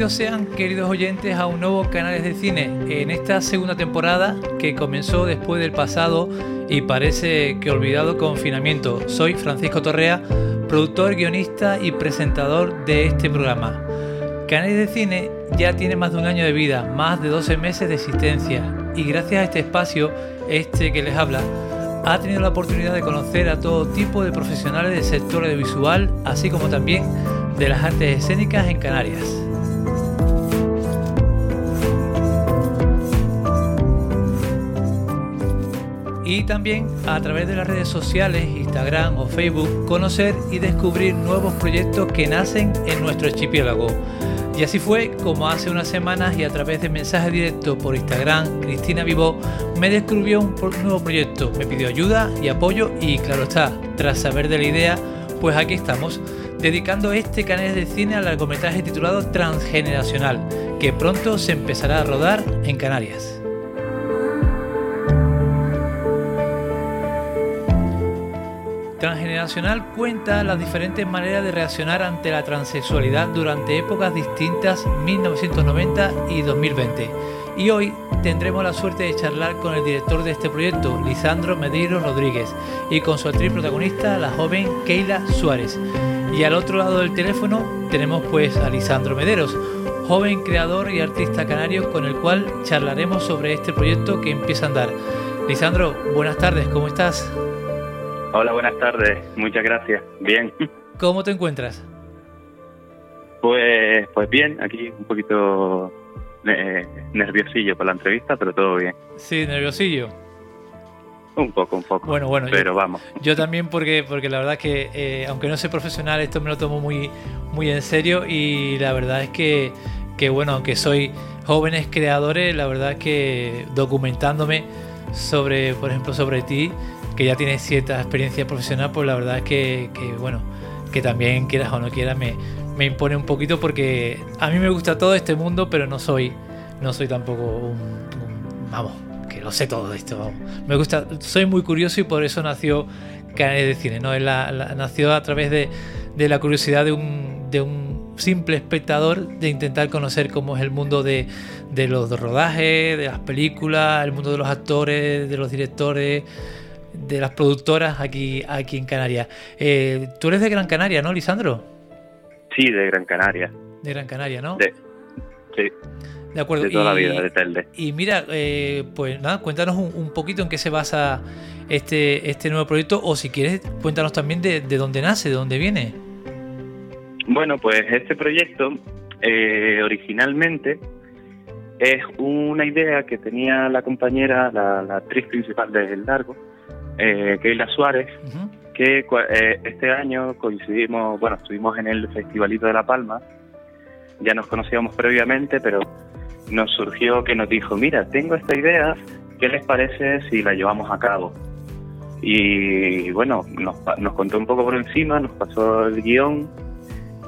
Bienvenidos sean, queridos oyentes, a un nuevo Canales de Cine en esta segunda temporada que comenzó después del pasado y parece que olvidado confinamiento. Soy Francisco Torrea, productor, guionista y presentador de este programa. Canales de Cine ya tiene más de un año de vida, más de 12 meses de existencia y gracias a este espacio, este que les habla, ha tenido la oportunidad de conocer a todo tipo de profesionales del sector audiovisual, así como también de las artes escénicas en Canarias. Y también a través de las redes sociales, Instagram o Facebook, conocer y descubrir nuevos proyectos que nacen en nuestro archipiélago. Y así fue como hace unas semanas y a través de mensaje directo por Instagram, Cristina Vivo me descubrió un nuevo proyecto, me pidió ayuda y apoyo y claro está, tras saber de la idea, pues aquí estamos, dedicando este canal de cine al largometraje titulado Transgeneracional, que pronto se empezará a rodar en Canarias. Transgeneracional cuenta las diferentes maneras de reaccionar ante la transexualidad durante épocas distintas 1990 y 2020. Y hoy tendremos la suerte de charlar con el director de este proyecto, Lisandro Medeiros Rodríguez, y con su actriz protagonista, la joven Keila Suárez. Y al otro lado del teléfono tenemos pues a Lisandro Mederos, joven creador y artista canario con el cual charlaremos sobre este proyecto que empieza a andar. Lisandro, buenas tardes, ¿cómo estás? Hola, buenas tardes. Muchas gracias. Bien. ¿Cómo te encuentras? Pues, pues bien, aquí un poquito eh, nerviosillo por la entrevista, pero todo bien. Sí, nerviosillo. Un poco, un poco. Bueno, bueno. Pero vamos. Yo también porque, porque la verdad es que, eh, aunque no soy profesional, esto me lo tomo muy, muy en serio y la verdad es que, que, bueno, aunque soy jóvenes creadores, la verdad es que documentándome sobre, por ejemplo, sobre ti, que ya tienes cierta experiencia profesional, pues la verdad es que, bueno, que también quieras o no quieras me, me, impone un poquito porque a mí me gusta todo este mundo, pero no soy, no soy tampoco un, vamos, que lo sé todo esto. Me gusta, soy muy curioso y por eso nació Canales de Cine, ¿no? Nació a través de, de la curiosidad de un, de un simple espectador de intentar conocer cómo es el mundo de, de los rodajes, de las películas, el mundo de los actores, de los directores de las productoras aquí, aquí en Canarias. Eh, tú eres de Gran Canaria, ¿no, Lisandro? Sí, de Gran Canaria. De Gran Canaria, ¿no? sí. De acuerdo. De toda la vida, de Telde. Y mira, eh, pues nada, cuéntanos un, poquito en qué se basa este, este nuevo proyecto o si quieres, cuéntanos también de, dónde nace, de dónde viene. Bueno, pues este proyecto eh, originalmente es una idea que tenía la compañera, la, la actriz principal del largo, eh, Keila Suárez, que eh, este año coincidimos, bueno, estuvimos en el Festivalito de La Palma, ya nos conocíamos previamente, pero nos surgió que nos dijo, mira, tengo esta idea, ¿qué les parece si la llevamos a cabo? Y bueno, nos, nos contó un poco por encima, nos pasó el guion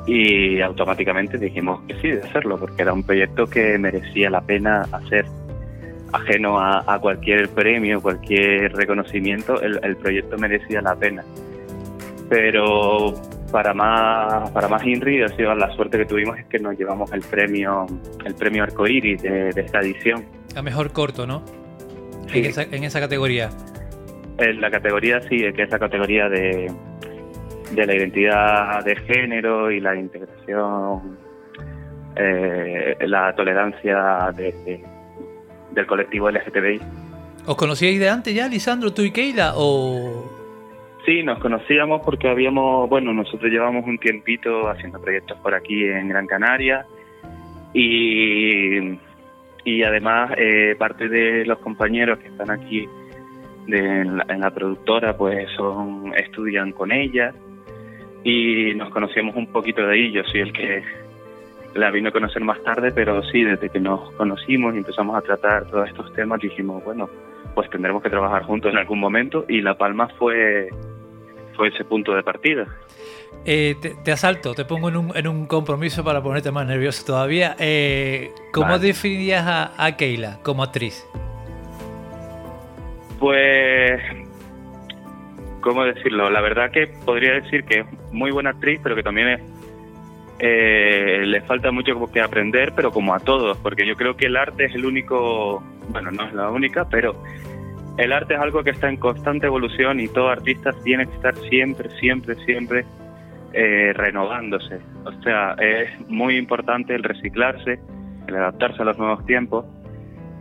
y automáticamente dijimos que sí, de hacerlo, porque era un proyecto que merecía la pena hacer ajeno a, cualquier premio, cualquier reconocimiento, el, proyecto merecía la pena. pero para más para más Inri ha sido la suerte que tuvimos es que nos llevamos el premio el premio Arcoiris de, de esta edición A mejor corto, ¿no? Sí. En, esa, en esa categoría. en la categoría sí que es la categoría de de la identidad de género y la integración eh, la tolerancia de- de- del colectivo LGTBI ¿Os conocíais de antes ya, Lisandro, tú y Keila? ¿O Sí, nos conocíamos porque habíamos, bueno, nosotros llevamos un tiempito haciendo proyectos por aquí en Gran Canaria y, y además eh, parte de los compañeros que están aquí de, en, la, en la productora pues son estudian con ella y nos conocíamos un poquito de ahí, yo soy el que la vino a conocer más tarde, pero sí, desde que nos conocimos y empezamos a tratar todos estos temas dijimos, bueno, pues tendremos que trabajar juntos en algún momento y La Palma fue fue ese punto de partida. eh, te, te asalto, te pongo en un, en un compromiso para ponerte más nervioso todavía? Eh, ¿Cómo Vale. definirías a, a Keila como actriz? Pues, ¿cómo decirlo? La verdad que podría decir que es muy buena actriz, pero que también es, eh, le falta mucho que aprender, pero como a todos, porque yo creo que el arte es el único, bueno, no es la única, pero el arte es algo que está en constante evolución y todo artista tiene que estar siempre, siempre, siempre eh, renovándose. O sea, es muy importante el reciclarse, el adaptarse a los nuevos tiempos.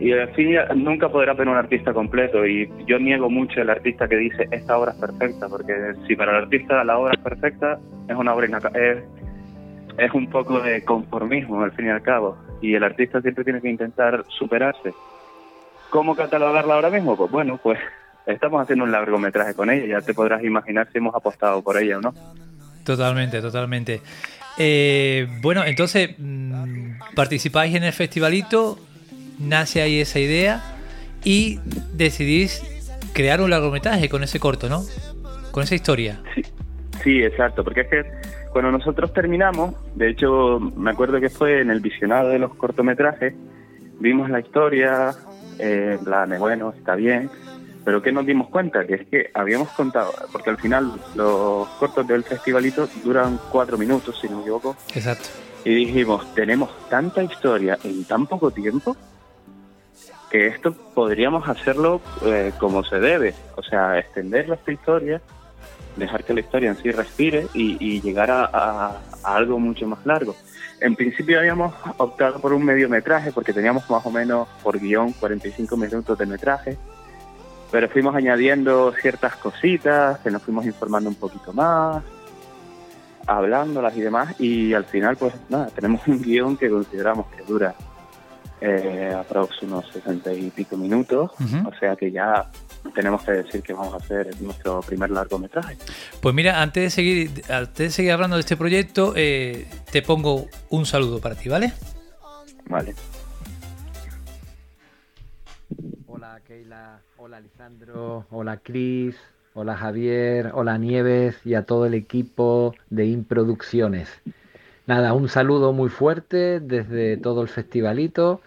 Y fin nunca podrá ver un artista completo y yo niego mucho el artista que dice esta obra es perfecta, porque si para el artista la obra es perfecta, es una obra es, es un poco de conformismo al fin y al cabo y el artista siempre tiene que intentar superarse. ¿Cómo catalogarla ahora mismo? Pues bueno, pues estamos haciendo un largometraje con ella, ya te podrás imaginar si hemos apostado por ella o no. Totalmente, totalmente. Eh, bueno, entonces, mm, participáis en el festivalito, nace ahí esa idea y decidís crear un largometraje con ese corto, ¿no? Con esa historia. Sí, exacto, porque es que cuando nosotros terminamos, de hecho me acuerdo que fue en el visionado de los cortometrajes, vimos la historia, eh, en plan de, bueno, está bien, pero que nos dimos cuenta que es que habíamos contado, porque al final los cortos del festivalito duran cuatro minutos, si no me equivoco, Exacto. y dijimos, tenemos tanta historia en tan poco tiempo que esto podríamos hacerlo eh, como se debe, o sea, extender esta historia, dejar que la historia en sí respire y, y llegar a, algo mucho más largo. En principio habíamos optado por un mediometraje porque teníamos más o menos por guion 45 minutos de metraje, pero fuimos añadiendo ciertas cositas, que nos fuimos informando un poquito más, hablándolas y demás, y al final, pues nada, tenemos un guion que consideramos que dura eh, aproximadamente unos 60 y pico minutos, o sea que ya tenemos que decir que vamos a hacer nuestro primer largometraje. Pues mira, antes de seguir, antes de seguir hablando de este proyecto, eh, te pongo un saludo para ti, ¿vale? Vale. Hola Keila, hola Lisandro, hola Cris, hola Javier, hola Nieves y a todo el equipo de Improducciones. Nada, un saludo muy fuerte desde todo el festivalito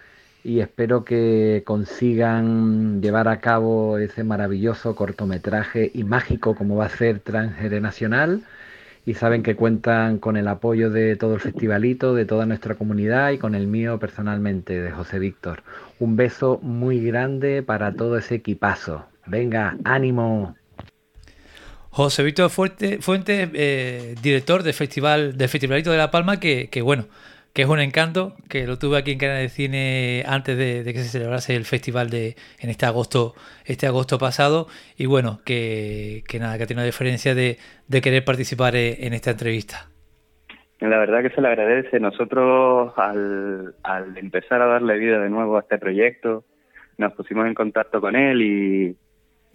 y espero que consigan llevar a cabo ese maravilloso cortometraje y mágico como va a ser Transgeneracional. Y saben que cuentan con el apoyo de todo el festivalito, de toda nuestra comunidad y con el mío personalmente, de José Víctor. Un beso muy grande para todo ese equipazo. Venga, ánimo. José Víctor Fuentes, eh, director del festival del Festivalito de La Palma, que bueno, que es un encanto, que lo tuve aquí en Canal de Cine antes de, de que se celebrase el festival de en este agosto, este agosto pasado, y bueno, que, que nada, que tiene una diferencia de, de querer participar eh, en esta entrevista. La verdad que se le agradece. Nosotros al, al empezar a darle vida de nuevo a este proyecto, nos pusimos en contacto con él y,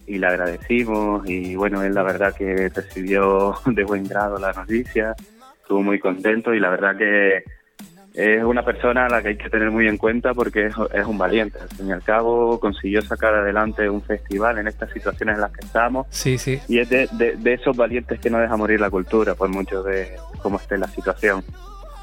y le agradecimos y bueno, él la verdad que recibió de buen grado la noticia, estuvo muy contento y la verdad que es una persona a la que hay que tener muy en cuenta porque es, es un valiente. Al fin y al cabo consiguió sacar adelante un festival en estas situaciones en las que estamos Sí, sí. y es de, de- de esos valientes que no deja morir la cultura por mucho de cómo esté la situación.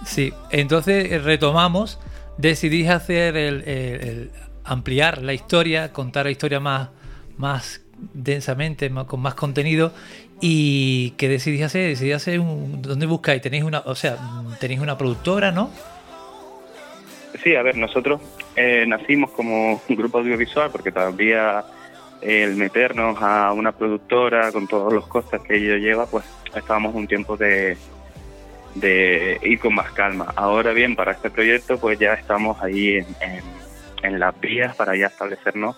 Sí, entonces eh, retomamos, decidís hacer el, el- el ampliar la historia, contar la historia más, más densamente, más- con más contenido, ¿Y qué decidís hacer? ¿Decidís hacer un, ¿Dónde buscáis? ¿Tenéis una, o sea, tenéis una productora, no? Sí, a ver, nosotros eh, nacimos como un grupo audiovisual porque todavía el meternos a una productora con todos los costes que ello lleva, pues estábamos un tiempo de, de ir con más calma. Ahora bien, para este proyecto, pues ya estamos ahí en, las vías para ya establecernos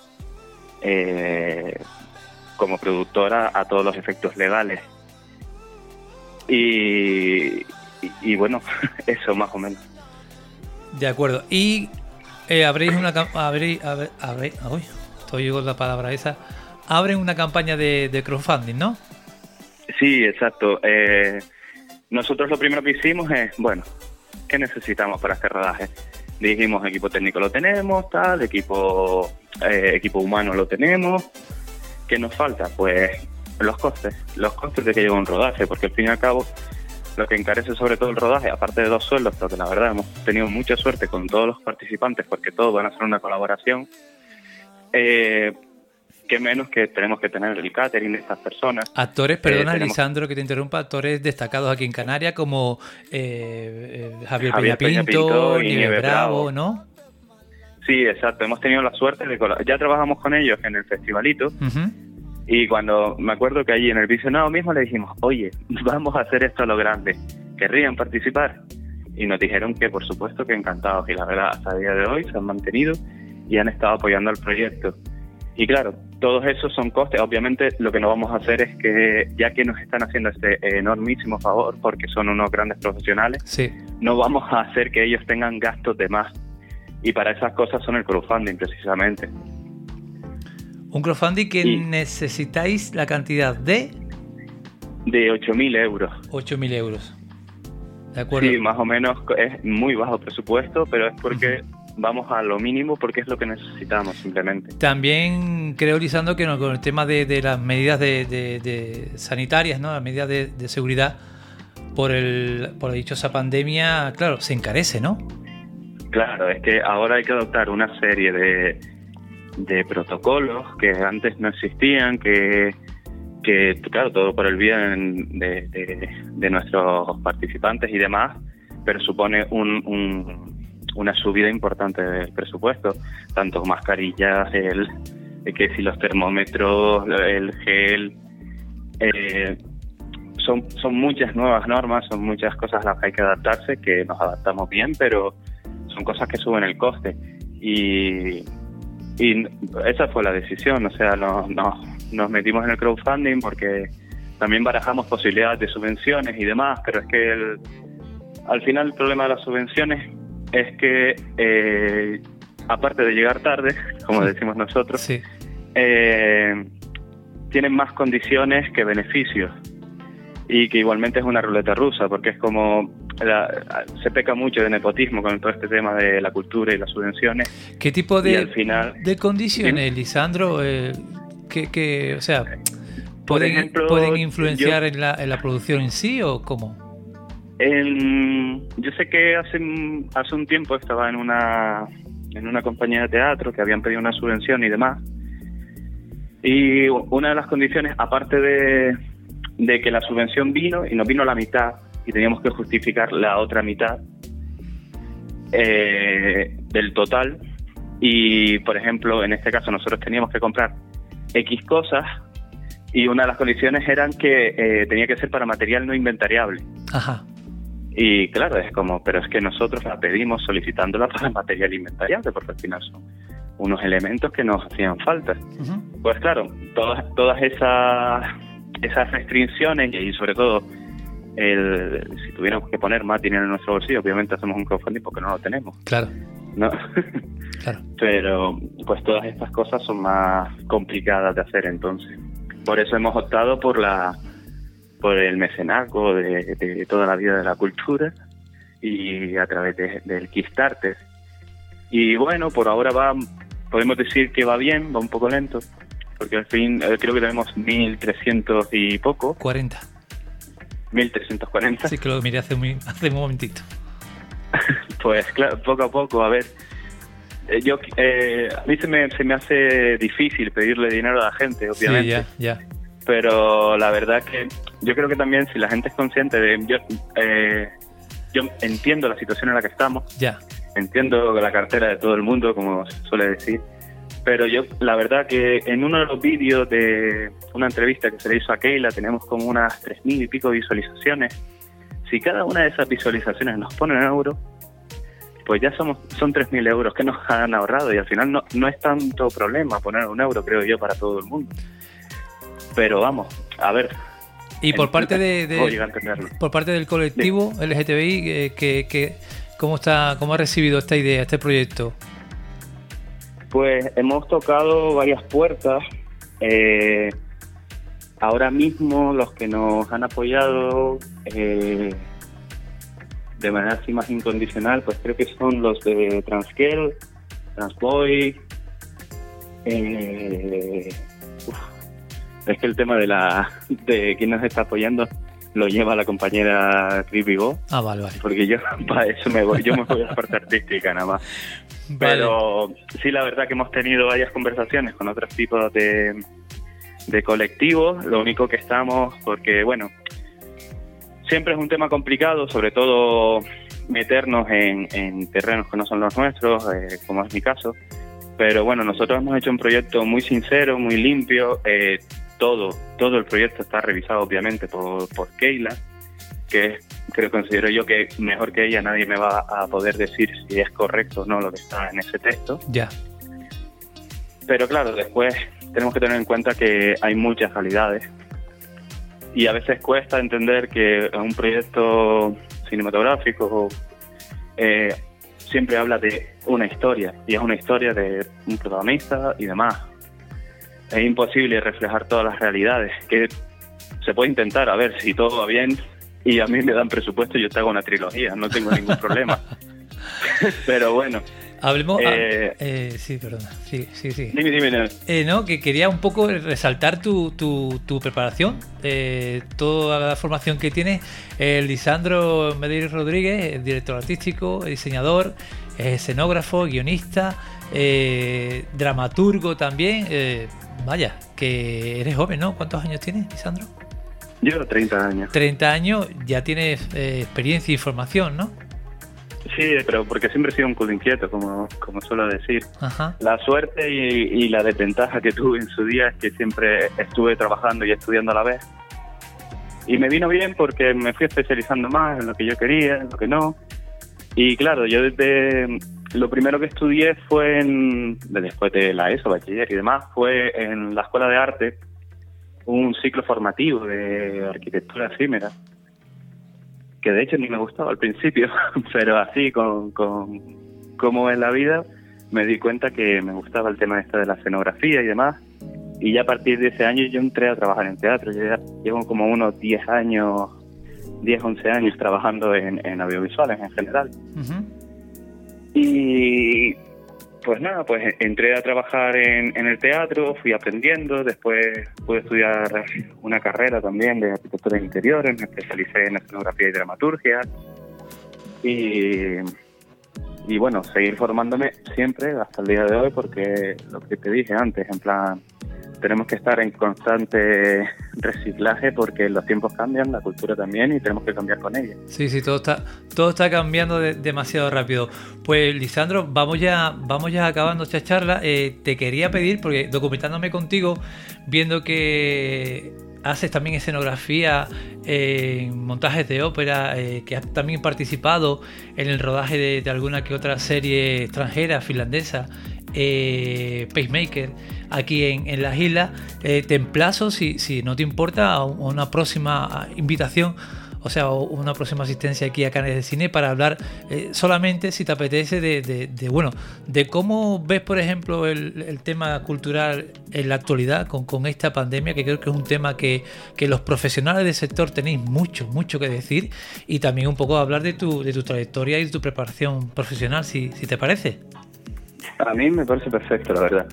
eh, como productora a todos los efectos legales. Y, y, bueno, eso más o menos. De acuerdo. Y eh, abréis una abréis, abréis, uy, con la palabra esa. Abren una campaña de, crowdfunding, ¿no? Sí, exacto. Eh, nosotros lo primero que hicimos es, bueno, ¿qué necesitamos para este rodaje? Dijimos, equipo técnico lo tenemos, tal, equipo, eh, equipo humano lo tenemos. ¿Qué nos falta? Pues los costes, los costes de que lleva un rodaje, porque al fin y al cabo lo que encarece sobre todo el rodaje, aparte de dos sueldos, porque la verdad hemos tenido mucha suerte con todos los participantes porque todos van a ser una colaboración, eh, que menos que tenemos que tener el catering de estas personas. Actores, perdona, eh, Lisandro, que te interrumpa, actores destacados aquí en Canarias como eh, eh Javier, Javier Peña Pinto, y Nieve Bravo, ¿no? Sí, exacto. Hemos tenido la suerte de... Ya trabajamos con ellos en el festivalito. Y cuando me acuerdo que allí en el visionado mismo le dijimos, oye, vamos a hacer esto a lo grande. ¿Querrían participar? Y nos dijeron que por supuesto que encantados. Y la verdad, hasta el día de hoy se han mantenido y han estado apoyando el proyecto. Y claro, todos esos son costes. Obviamente lo que no vamos a hacer es que, ya que nos están haciendo este enormísimo favor, porque son unos grandes profesionales, no vamos a hacer que ellos tengan gastos de más. Y para esas cosas son el crowdfunding precisamente. Un crowdfunding que necesitáis la cantidad de... De 8.000 euros. 8.000 euros. De acuerdo. Sí, más o menos es muy bajo presupuesto, pero es porque vamos a lo mínimo porque es lo que necesitamos simplemente. También creo, Lisandro, que con el tema de, las medidas de, sanitarias, ¿no? las medidas de, seguridad por, el, por la dichosa pandemia, claro, se encarece, ¿no? Claro, es que ahora hay que adoptar una serie de, de protocolos que antes no existían, que, que claro, todo por el bien de, de, nuestros participantes y demás, pero supone un una subida importante del presupuesto, tanto mascarillas, el, que si los termómetros, el gel, eh, son, son muchas nuevas normas, son muchas cosas a las que hay que adaptarse, que nos adaptamos bien, pero son cosas que suben el coste. Y, y esa fue la decisión, o sea, nos, nos metimos en el crowdfunding porque también barajamos posibilidades de subvenciones y demás, pero es que el, al final el problema de las subvenciones es que, eh, aparte de llegar tarde, como decimos nosotros, eh, tienen más condiciones que beneficios. Y que igualmente es una ruleta rusa, porque es como. Se peca mucho de nepotismo con todo este tema de la cultura y las subvenciones. ¿Qué tipo de, de condiciones, Lisandro? Eh, que, o sea, ¿pueden, ¿pueden influenciar en, la, en la producción en sí o cómo? yo sé que hace, hace un tiempo estaba en una, en una compañía de teatro que habían pedido una subvención y demás. Y una de las condiciones, aparte de, de que la subvención vino y nos vino la mitad y teníamos que justificar la otra mitad eh, del total, y por ejemplo, en este caso nosotros teníamos que comprar X cosas y una de las condiciones eran que eh, tenía que ser para material no inventariable. Ajá. Y claro, es como, pero es que nosotros la pedimos solicitándola para material inventariable, porque al final son unos elementos que nos hacían falta. Pues claro, todas, todas esas, esas restricciones y sobre todo el, si tuviéramos que poner más dinero en nuestro bolsillo, obviamente hacemos un crowdfunding porque no lo tenemos. Claro. ¿no? claro. Pero pues todas estas cosas son más complicadas de hacer entonces. Por eso hemos optado por la por el mecenazgo de, toda la vida de la cultura y a través del Kickstarter. Y bueno, por ahora va, podemos decir que va bien, va un poco lento, porque al fin eh, creo que tenemos 1.300 y poco. 40. 1.340. Sí, que lo miré hace, muy, hace un momentito. pues claro, poco a poco, a ver. Eh, yo, eh, a mí se me, se me hace difícil pedirle dinero a la gente, obviamente. Sí, ya, ya pero la verdad que yo creo que también si la gente es consciente de... Yo, eh, yo entiendo la situación en la que estamos, Ya. entiendo la cartera de todo el mundo, como se suele decir, pero yo la verdad que en uno de los vídeos de una entrevista que se le hizo a Keila tenemos como unas tres mil y pico visualizaciones. Si cada una de esas visualizaciones nos pone en euros, pues ya somos son tres mil euros que nos han ahorrado y al final no, no es tanto problema poner un euro, creo yo, para todo el mundo. Pero vamos, a ver. Y por parte de, por parte del colectivo LGTBI, eh, que, que- ¿cómo está, cómo ha recibido esta idea, este proyecto? Pues hemos tocado varias puertas. Eh, ahora mismo los que nos han apoyado eh, de manera así más incondicional, pues creo que son los de Transgirl, Transboy. Eh, es que el tema de la de quién nos está apoyando lo lleva la compañera Chris Vigo, Ah, vale, vale. porque yo para eso me voy, yo me voy a la parte artística nada más. Vale. Pero sí, la verdad que hemos tenido varias conversaciones con otros tipos de, de colectivos. Lo único que estamos, porque bueno, siempre es un tema complicado, sobre todo meternos en, en terrenos que no son los nuestros, eh, como es mi caso. Pero bueno, nosotros hemos hecho un proyecto muy sincero, muy limpio. eh, todo, todo el proyecto está revisado obviamente por, por Keila, que creo considero yo que mejor que ella nadie me va a poder decir si es correcto o no lo que está en ese texto. Ya. Pero claro, después tenemos que tener en cuenta que hay muchas calidades y a veces cuesta entender que un proyecto cinematográfico eh, siempre habla de una historia y es una historia de un protagonista y demás. Es imposible reflejar todas las realidades, que se puede intentar, a ver si todo va bien y a mí me dan presupuesto yo te hago una trilogía, no tengo ningún problema. Pero bueno, Hablemos. ah, Eh, eh, sí, perdona. Sí, sí, sí. dime, dime, dime. Eh, no, que quería un poco resaltar tu, tu, tu preparación, eh, toda la formación que tienes. El Lisandro Medeiros Rodríguez, el director artístico, diseñador, eh, escenógrafo, guionista, eh, dramaturgo también. Vaya, que eres joven, ¿no? ¿Cuántos años tienes, Lisandro? Yo 30 años. 30 años, ya tienes eh, experiencia y formación, ¿no? Sí, pero porque siempre he sido un culo inquieto, como, como suelo decir. Ajá. La suerte y, y la desventaja que tuve en su día es que siempre estuve trabajando y estudiando a la vez. Y me vino bien porque me fui especializando más en lo que yo quería, en lo que no. Y claro, yo desde lo primero que estudié fue en, después de la ESO, bachiller y demás, fue en la Escuela de Arte, un ciclo formativo de arquitectura efímera, que de hecho ni me gustaba al principio, pero así con, con como en la vida me di cuenta que me gustaba el tema este de la escenografía y demás. Y ya a partir de ese año yo entré a trabajar en teatro. Yo ya llevo como unos 10 años, 10, 11 años trabajando en, en audiovisuales en general. Ujú. Y pues nada, pues entré a trabajar en, el teatro, fui aprendiendo, después pude estudiar una carrera también de arquitectura de interiores, me especialicé en escenografía y dramaturgia. Y, y bueno, seguir formándome siempre hasta el día de hoy porque lo que te dije antes, en plan, tenemos que estar en constante reciclaje porque los tiempos cambian, la cultura también y tenemos que cambiar con ella. Sí, sí, todo está, todo está cambiando de- demasiado rápido. Pues Lisandro, vamos ya, vamos ya acabando esta charla. Eh, te quería pedir, porque documentándome contigo, viendo que haces también escenografía eh, montajes de ópera, eh, que has también participado en el rodaje de alguna que otra serie extranjera, finlandesa, eh, Pacemaker, aquí en, en las islas, eh, te emplazo, si, si no te importa, a un- a una próxima invitación o sea, una próxima asistencia aquí a Canales de Cine para hablar eh, solamente, si te apetece, de, de- bueno, de cómo ves, por ejemplo, el, el tema cultural en la actualidad con, con esta pandemia, que creo que es un tema que, que los profesionales del sector tenéis mucho, mucho que decir, y también un poco hablar de tu, de tu trayectoria y de tu preparación profesional, si, si te parece. A mí me parece perfecto, la verdad.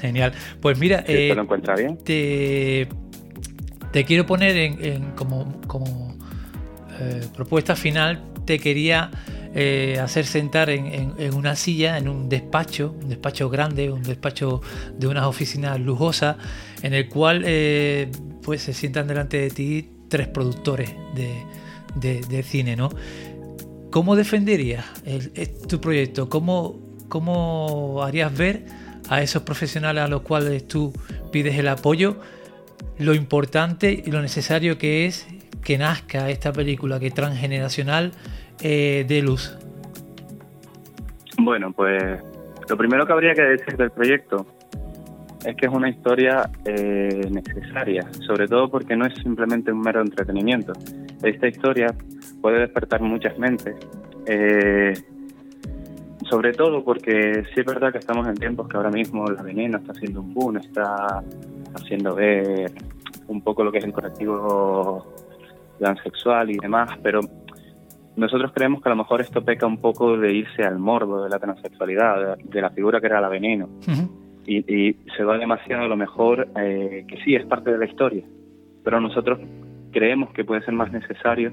Genial. Pues mira, Si eh, usted lo encuentra bien. te, te quiero poner en, en como, como, eh, propuesta final, te quería eh, hacer sentar en, una silla, en un despacho, un despacho grande, un despacho de unas oficinas lujosas, en el cual eh, pues se sientan delante de ti tres productores de, cine, ¿no? ¿Cómo defenderías tu proyecto? ¿Cómo, ¿Cómo harías ver a esos profesionales a los cuales tú pides el apoyo lo importante y lo necesario que es que nazca esta película que transgeneracional eh, de luz? Bueno, pues lo primero que habría que decir del proyecto es que es una historia eh, necesaria, sobre todo porque no es simplemente un mero entretenimiento. Esta historia puede despertar muchas mentes, eh, sobre todo porque sí es verdad que estamos en tiempos que ahora mismo la veneno está haciendo un boom, está haciendo ver un poco lo que es el colectivo sexual y demás, pero nosotros creemos que a lo mejor esto peca un poco de irse al morbo de la transexualidad, de, la figura que era la veneno. y, se va demasiado a lo mejor, eh, que sí, es parte de la historia, pero nosotros creemos que puede ser más necesario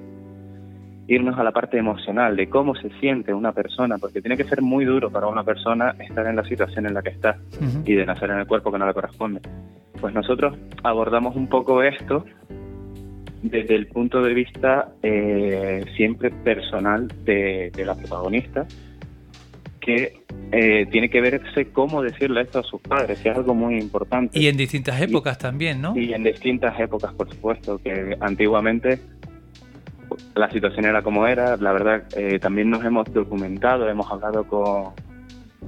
irnos a la parte emocional, de cómo se siente una persona, porque tiene que ser muy duro para una persona estar en la situación en la que está y de nacer en el cuerpo que no le corresponde. Pues nosotros abordamos un poco esto desde el punto de vista eh, siempre personal de, la protagonista, que eh, tiene que verse cómo decirle esto a sus padres, que es algo muy importante. Y en distintas épocas también, ¿no? Y en distintas épocas, por supuesto, que antiguamente la situación era como era, la verdad, eh, también nos hemos documentado, hemos hablado con,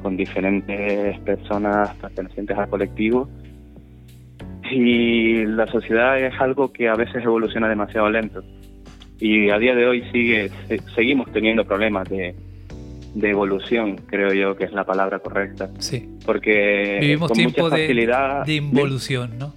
con diferentes personas pertenecientes al colectivo. Y la sociedad es algo que a veces evoluciona demasiado lento. Y a día de hoy sigue seguimos teniendo problemas de, de evolución creo yo que es la palabra correcta. Sí. Porque vivimos tiempo de, de involución no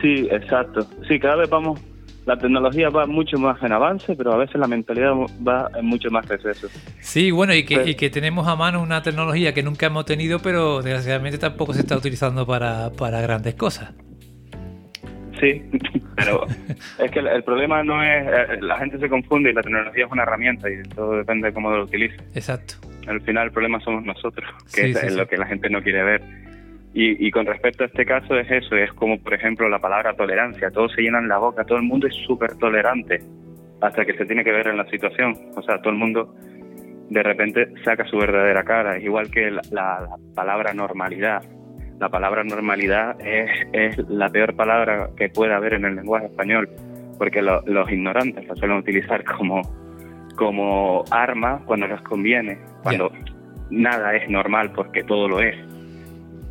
sí exacto. Sí cada vez vamos la tecnología va mucho más en avance, pero a veces la mentalidad va en mucho más receso. Sí, bueno, y que, y que tenemos a mano una tecnología que nunca hemos tenido, pero desgraciadamente tampoco se está utilizando para, para grandes cosas. Sí, pero es que el, problema no es, eh, la gente se confunde y la tecnología es una herramienta y todo depende de cómo lo utilice. Exacto. Al final el problema somos nosotros, que es, lo que la gente no quiere ver. Y, y, con respecto a este caso es eso, es como por ejemplo la palabra tolerancia, todos se llenan la boca, todo el mundo es súper tolerante hasta que se tiene que ver en la situación, o sea, todo el mundo de repente saca su verdadera cara, igual que la palabra normalidad, la palabra normalidad es, es la peor palabra que puede haber en el lenguaje español, porque los ignorantes la suelen utilizar como, como arma cuando les conviene, cuando nada es normal porque todo lo es.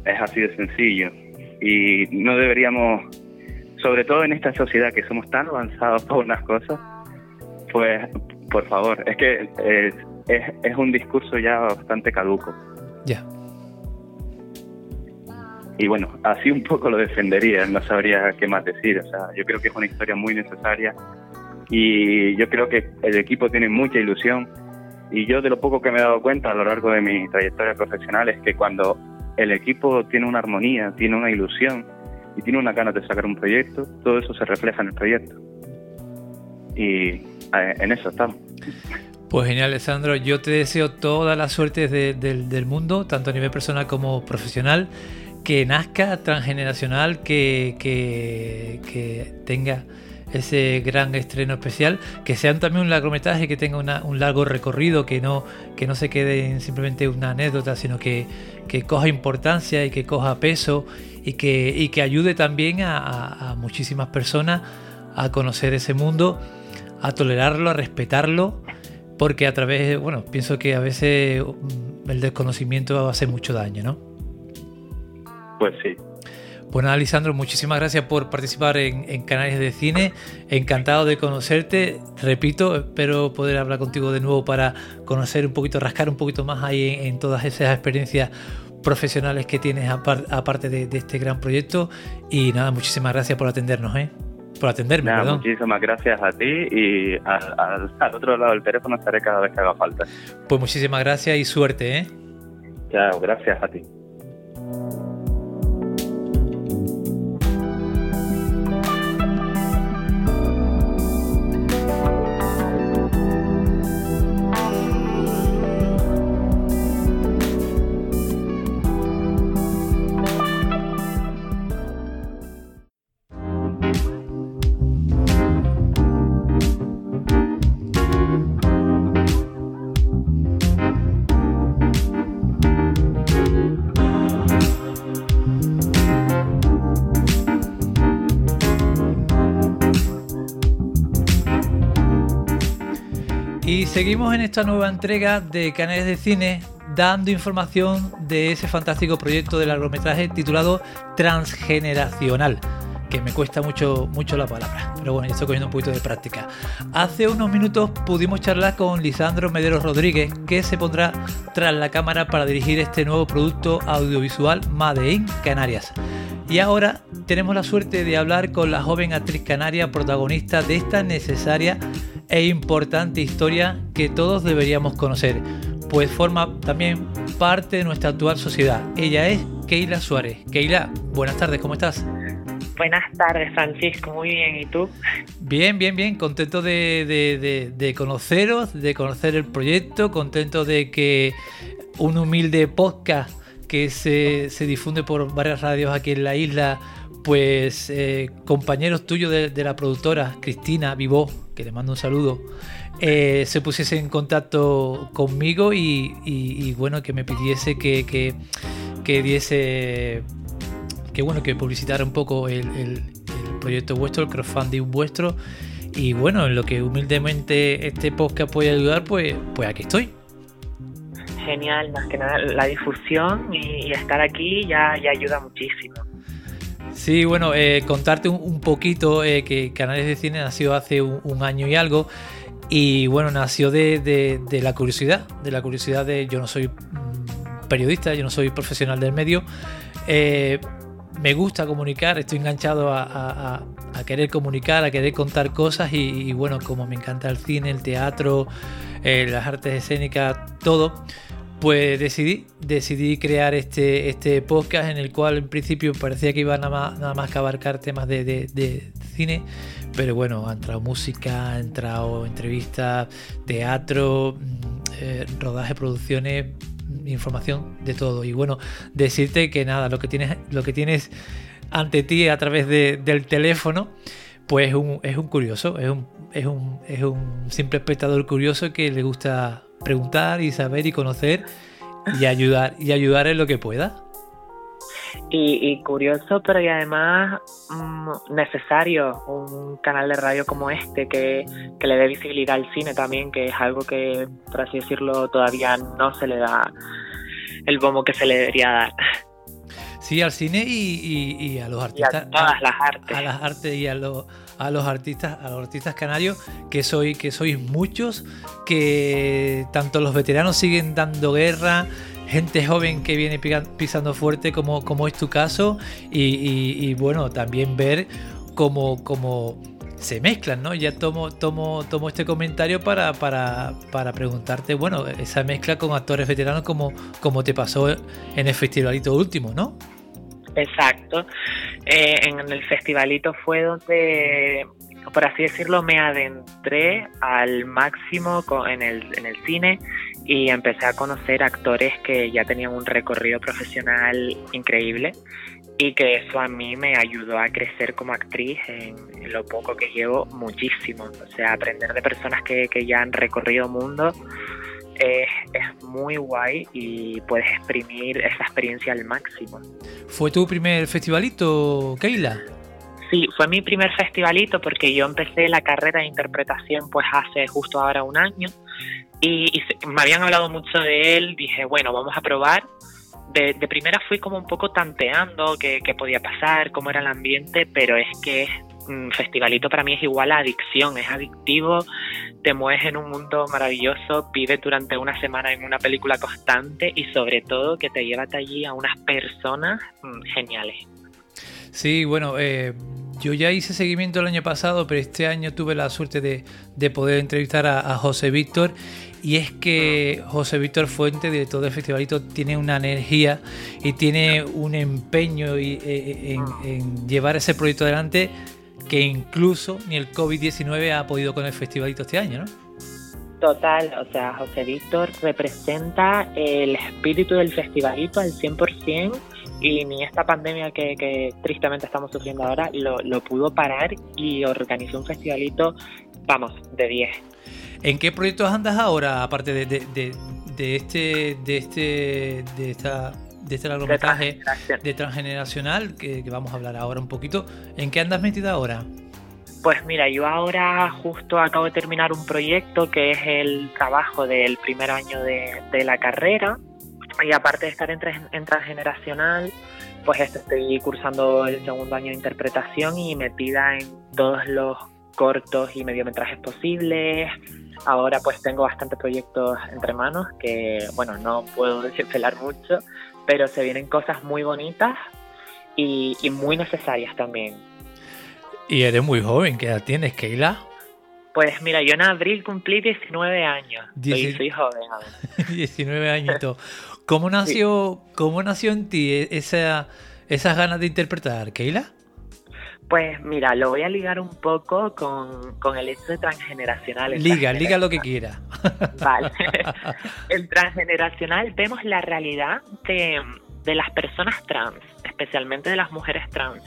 Es así de sencillo. Y no deberíamos, sobre todo en esta sociedad que somos tan avanzados por unas cosas, pues por favor, es que es, es, es un discurso ya bastante caduco. Ya y bueno, así un poco lo defendería, no sabría qué más decir. O sea, yo creo que es una historia muy necesaria y yo creo que el equipo tiene mucha ilusión. Y yo de lo poco que me he dado cuenta a lo largo de mi trayectoria profesional es que cuando el equipo tiene una armonía, tiene una ilusión y tiene una ganas de sacar un proyecto, todo eso se refleja en el proyecto. Y en eso estamos. Pues genial, Alessandro. Yo te deseo toda la suerte del mundo, tanto a nivel personal como profesional que nazca transgeneracional, que, que, tenga ese gran estreno especial, que sea también un largometraje, que tenga un largo recorrido, que no, que no se quede en simplemente una anécdota, sino que, coja importancia y que coja peso y que, y que ayude también a, a, muchísimas personas a conocer ese mundo, a tolerarlo, a respetarlo, porque a través, bueno, pienso que a veces mm, el desconocimiento hace mucho daño, ¿no? Pues sí. Bueno, Alisandro, muchísimas gracias por participar en, Canales de Cine. Encantado de conocerte. Repito, espero poder hablar contigo de nuevo para conocer un poquito, rascar un poquito más ahí en, todas esas experiencias profesionales que tienes aparte de, este gran proyecto. Y nada, muchísimas gracias por atendernos, ¿eh? Por atenderme, perdón. Muchísimas gracias a ti y al, al, otro lado del teléfono estaré cada vez que haga falta. Pues muchísimas gracias y suerte, ¿eh? Chao, gracias a ti. Seguimos en esta nueva entrega de Canales de Cine dando información de ese fantástico proyecto de largometraje titulado Transgeneracional me cuesta mucho, mucho la palabra, pero bueno, ya estoy cogiendo un poquito de práctica. Hace unos minutos pudimos charlar con Lisandro Medero Rodríguez, que se pondrá tras la cámara para dirigir este nuevo producto audiovisual Made in Canarias. Y ahora tenemos la suerte de hablar con la joven actriz canaria protagonista de esta necesaria e importante historia que todos deberíamos conocer, pues forma también parte de nuestra actual sociedad. Ella es Keila Suárez. Keila, buenas tardes, ¿cómo estás? Buenas tardes, Francisco. Muy bien. ¿Y tú? Bien, bien, bien. Contento de, conoceros, de conocer el proyecto. Contento de que un humilde podcast que se, difunde por varias radios aquí en la isla, pues eh, compañeros tuyos de, la productora, Cristina Vivó, que le mando un saludo, eh, se pusiese en contacto conmigo y, bueno, que me pidiese que, que diese que bueno, que publicitar un poco el, proyecto vuestro, el crowdfunding vuestro. Y bueno, en lo que humildemente este podcast puede ayudar, pues, pues aquí estoy. Genial, más que nada la difusión y, estar aquí ya, ya, ayuda muchísimo. Sí, bueno, eh, contarte un, poquito eh, que Canales de Cine nació hace un, año y algo y bueno, nació de, de, la curiosidad, de la curiosidad de yo no soy mm, periodista, yo no soy profesional del medio, eh, me gusta comunicar, estoy enganchado a, querer comunicar, a querer contar cosas y, bueno, como me encanta el cine, el teatro, eh, las artes escénicas, todo, pues decidí, decidí crear este, este podcast en el cual en principio parecía que iba nada más, más que abarcar temas de, cine, pero bueno, ha entrado música, ha entrado entrevistas, teatro, mm, eh, rodaje, producciones información de todo. Y bueno, decirte que nada, lo que tienes, lo que tienes ante ti a través del teléfono, pues un, es un curioso, es un, es, un, es un simple espectador curioso que le gusta preguntar y saber y conocer y ayudar, y ayudar en lo que pueda. Y, curioso, pero y además mm, necesario un canal de radio como este que, le dé visibilidad al cine también, que es algo que, por así decirlo, todavía no se le da el bombo que se le debería dar. Sí, al cine y, a los artistas. a todas las artes. A las artes y a los, a los artistas, a los artistas canarios, que soy, que sois muchos, que tanto los veteranos siguen dando guerra, gente joven que viene pisando fuerte como, como es tu caso y, bueno, también ver cómo, cómo, se mezclan, ¿no? Ya tomo, tomo, tomo este comentario para, para, para, preguntarte, bueno, esa mezcla con actores veteranos como, como te pasó en el festivalito último, ¿no? Exacto. Eh, en el festivalito fue donde, por así decirlo, me adentré al máximo en, el, en el cine y empecé a conocer actores que ya tenían un recorrido profesional increíble y que eso a mí me ayudó a crecer como actriz en, lo poco que llevo muchísimo. O sea, aprender de personas que, ya han recorrido mundo es, es, muy guay y puedes exprimir esa experiencia al máximo. ¿Fue tu primer festivalito, Keila? Sí, fue mi primer festivalito porque yo empecé la carrera de interpretación pues hace justo ahora un año y, me habían hablado mucho de él, dije, bueno, vamos a probar. De, primera fui como un poco tanteando qué, podía pasar, cómo era el ambiente, pero es que un festivalito para mí es igual a adicción, es adictivo, te mueves en un mundo maravilloso, vives durante una semana en una película constante y sobre todo que te llevas allí a unas personas mm, geniales. Sí, bueno, eh, yo ya hice seguimiento el año pasado, pero este año tuve la suerte de, poder entrevistar a, José Víctor. Y es que José Víctor Fuente, director del festivalito, tiene una energía y tiene un empeño y, eh, en, llevar ese proyecto adelante que incluso ni el COVID-19 ha podido con el festivalito este año, ¿no? Total, o sea, José Víctor representa el espíritu del festivalito al 100% y ni esta pandemia que, tristemente estamos sufriendo ahora lo, pudo parar y organizó un festivalito, vamos, de 10. ¿En qué proyectos andas ahora, aparte de, de, este, de este, de esta de este largometraje de transgeneracional, que, vamos a hablar ahora un poquito. ¿En qué andas metida ahora? Pues mira, yo ahora justo acabo de terminar un proyecto que es el trabajo del primer año de, de la carrera y aparte de estar en, en transgeneracional, pues estoy cursando el segundo año de interpretación y metida en todos los cortos y mediometrajes posibles. Ahora pues tengo bastantes proyectos entre manos que, bueno, no puedo desvelar mucho, pero se vienen cosas muy bonitas y, muy necesarias también. Y eres muy joven, ¿qué edad tienes, Keila? Pues mira, yo en abril cumplí 19 años. Soy, soy joven 19 añitos. ¿Cómo nació, ¿Cómo nació en ti e-, esa, esas ganas de interpretar, Keila? Pues mira, lo voy a ligar un poco con, el hecho de transgeneracional. Liga, liga lo que quiera. Vale. en transgeneracional vemos la realidad de, las personas trans, especialmente de las mujeres trans.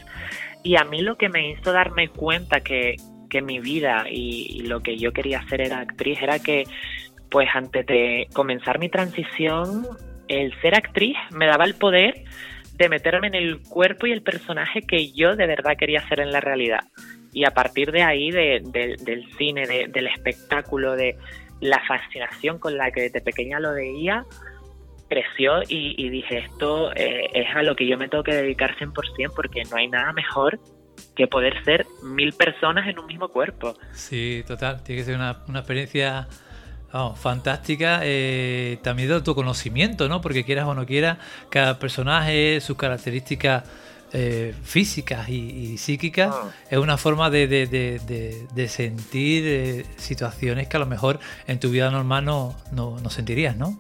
Y a mí lo que me hizo darme cuenta que, mi vida y, y, lo que yo quería hacer era actriz era que, pues antes de comenzar mi transición, el ser actriz me daba el poder de meterme en el cuerpo y el personaje que yo de verdad quería hacer en la realidad. Y a partir de ahí, del cine, del espectáculo, de la fascinación con la que desde pequeña lo veía, creció y, dije, esto eh, es a lo que yo me tengo que dedicar 100% porque no hay nada mejor que poder ser mil personas en un mismo cuerpo. Sí, total, tiene que ser una, una experiencia fantástica, eh, también de autoconocimiento, ¿no? Porque quieras o no quieras, cada personaje, sus características eh, físicas y, psíquicas, ah. es una forma de, de, sentir eh, situaciones que a lo mejor en tu vida normal no, no, sentirías, ¿no?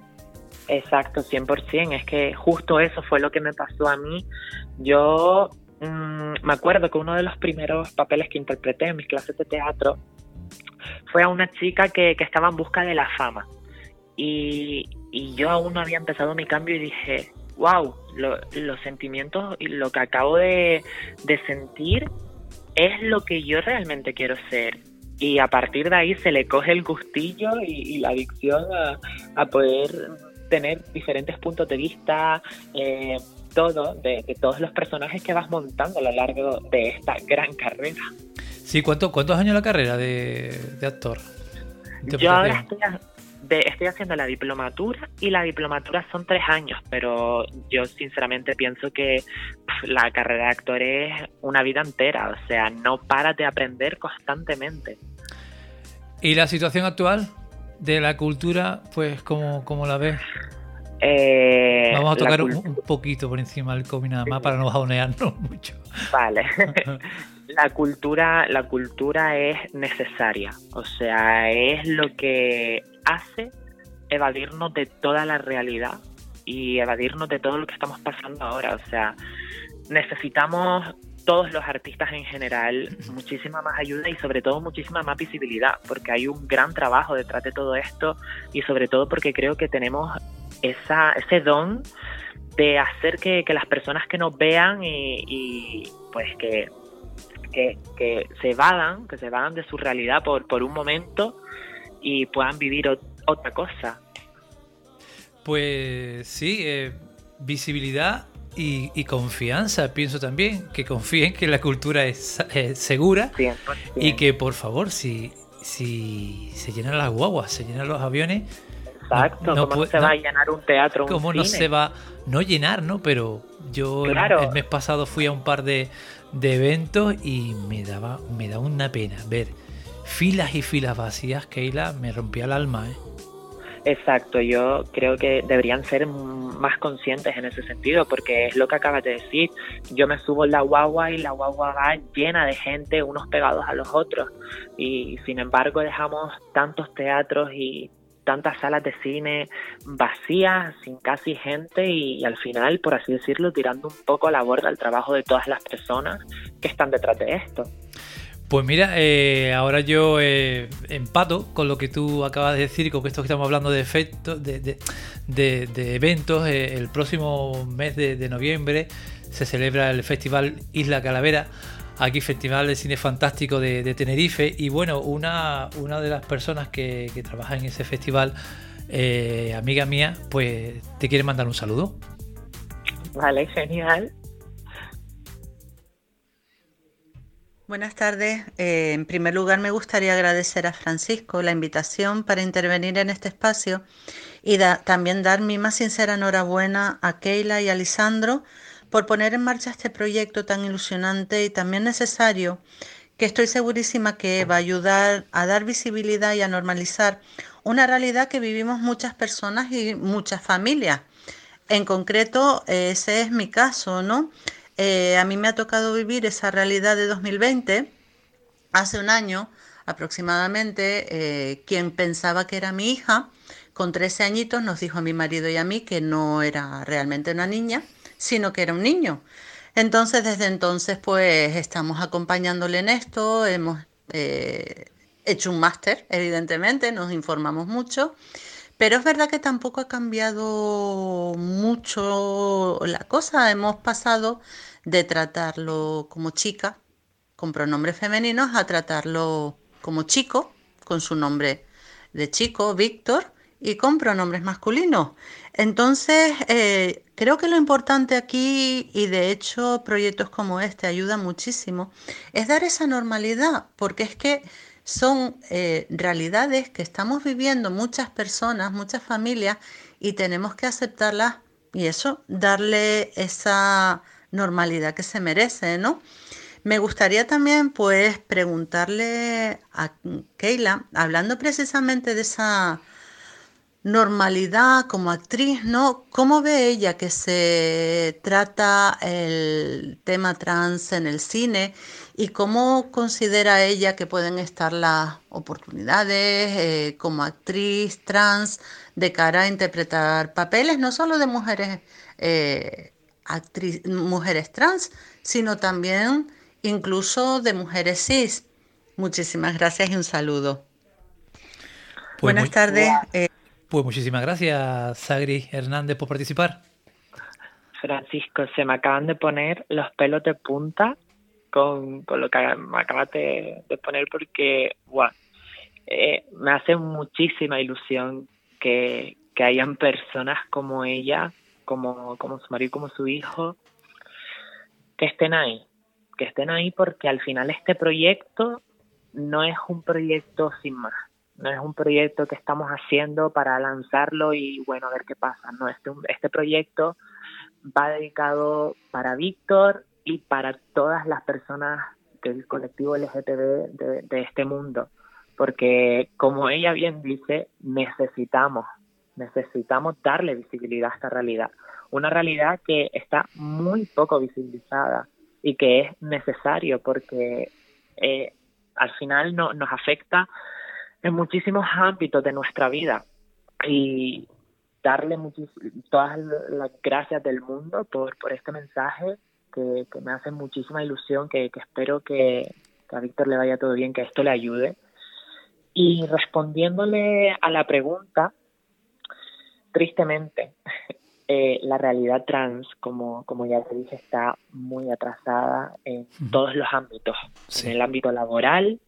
Exacto, 100%. Es que justo eso fue lo que me pasó a mí. Yo mm, me acuerdo que uno de los primeros papeles que interpreté en mis clases de teatro fue a una chica que, estaba en busca de la fama. Y, yo aún no había empezado mi cambio y dije, wow, los sentimientos y lo que acabo de, sentir es lo que yo realmente quiero ser. Y a partir de ahí se le coge el gustillo y, la adicción a, poder tener diferentes puntos de vista, eh, todo, de, todos los personajes que vas montando a lo largo de esta gran carrera. Sí, ¿cuánto, ¿cuántos años la carrera de, actor? Yo ahora estoy, haciendo la diplomatura y la diplomatura son tres años, pero yo sinceramente pienso que la carrera de actor es una vida entera, o sea, no paras de aprender constantemente. ¿Y la situación actual de la cultura, pues, cómo, cómo la ves? Eh, Vamos a tocar un, poquito por encima del COVID nada más para no jaunearnos mucho. Vale. la cultura, la cultura es necesaria, o sea, es lo que hace evadirnos de toda la realidad y evadirnos de todo lo que estamos pasando ahora, o sea, necesitamos todos los artistas en general muchísima más ayuda y sobre todo muchísima más visibilidad, porque hay un gran trabajo detrás de todo esto y sobre todo porque creo que tenemos esa, ese don de hacer que, las personas que nos vean y pues que que, se vadan, que se vadan de su realidad por, por un momento y puedan vivir otra cosa. Pues sí, eh, visibilidad y, confianza, pienso también, que confíen que la cultura es, segura y que por favor, si, si se llenan las guaguas, se llenan los aviones, Exacto, no, ¿cómo se va a llenar un teatro? Un ¿Cómo no se va, no llenar, no? Pero yo el, mes pasado fui a un par de, de eventos y me daba, me daba una pena ver filas y filas vacías, Keila, me rompía el alma, ¿eh? Exacto, yo creo que deberían ser más conscientes en ese sentido, porque es lo que acabas de decir. Yo me subo en la guagua y la guagua va llena de gente, unos pegados a los otros, y sin embargo dejamos tantos teatros y tantas salas de cine vacías, sin casi gente y, al final, por así decirlo, tirando un poco a la borda el trabajo de todas las personas que están detrás de esto. Pues mira, eh, ahora yo eh, empato con lo que tú acabas de decir, con esto que estamos hablando de efectos, de, eventos. Eh, el próximo mes de, noviembre se celebra el Festival Isla Calavera aquí Festival de Cine Fantástico de, Tenerife. Y bueno, una, una de las personas que, trabaja en ese festival, eh, amiga mía, pues te quiere mandar un saludo. Vale, genial. Buenas tardes. Eh, en primer lugar, me gustaría agradecer a Francisco la invitación para intervenir en este espacio y también dar mi más sincera enhorabuena a Keila y a Lisandro por poner en marcha este proyecto tan ilusionante y también necesario que estoy segurísima que va a ayudar a dar visibilidad y a normalizar una realidad que vivimos muchas personas y muchas familias. En concreto, ese es mi caso, ¿no? Eh, a mí me ha tocado vivir esa realidad de 2020, hace un año aproximadamente, eh, quien pensaba que era mi hija, con 13 añitos nos dijo a mi marido y a mí que no era realmente una niña, sino que era un niño. Entonces, desde entonces, pues estamos acompañándole en esto, hemos eh, hecho un máster, evidentemente, nos informamos mucho pero es verdad que tampoco ha cambiado mucho la cosa. Hemos pasado de tratarlo como chica, con pronombres femeninos, a tratarlo como chico, con su nombre de chico, Víctor, y con pronombres masculinos. Entonces, eh, creo que lo importante aquí, y de hecho proyectos como este ayudan muchísimo, es dar esa normalidad, porque es que son eh, realidades que estamos viviendo muchas personas, muchas familias, y tenemos que aceptarlas y eso, darle esa normalidad que se merece, ¿no? Me gustaría también, pues, preguntarle a Keila, hablando precisamente de esa normalidad como actriz, ¿no? ¿Cómo ve ella que se trata el tema trans en el cine y cómo considera ella que pueden estar las oportunidades eh, como actriz trans de cara a interpretar papeles no solo de mujeres eh, mujeres trans, sino también incluso de mujeres cis. Muchísimas gracias y un saludo. Pues Buenas tardes. Eh, pues muchísimas gracias, Sagri Hernández, por participar. Francisco, se me acaban de poner los pelos de punta con, lo que me acabas de, poner porque eh, me hace muchísima ilusión que, hayan personas como ella, como, como su marido, como su hijo, que estén ahí, que estén ahí porque al final este proyecto no es un proyecto sin más, no es un proyecto que estamos haciendo para lanzarlo y bueno, a ver qué pasa, no, este, este proyecto va dedicado para Víctor y para todas las personas del colectivo LGTB de, de este mundo, porque como ella bien dice, necesitamos, necesitamos darle visibilidad a esta realidad, una realidad que está muy poco visibilizada y que es necesario porque eh, al final no, nos afecta en muchísimos ámbitos de nuestra vida y darle todas las gracias del mundo por, por este mensaje que, me hace muchísima ilusión, que, espero que, a Víctor le vaya todo bien, que esto le ayude. Y respondiéndole a la pregunta, tristemente, eh, la realidad trans, como, como ya te dije, está muy atrasada en todos los ámbitos. En el ámbito laboral,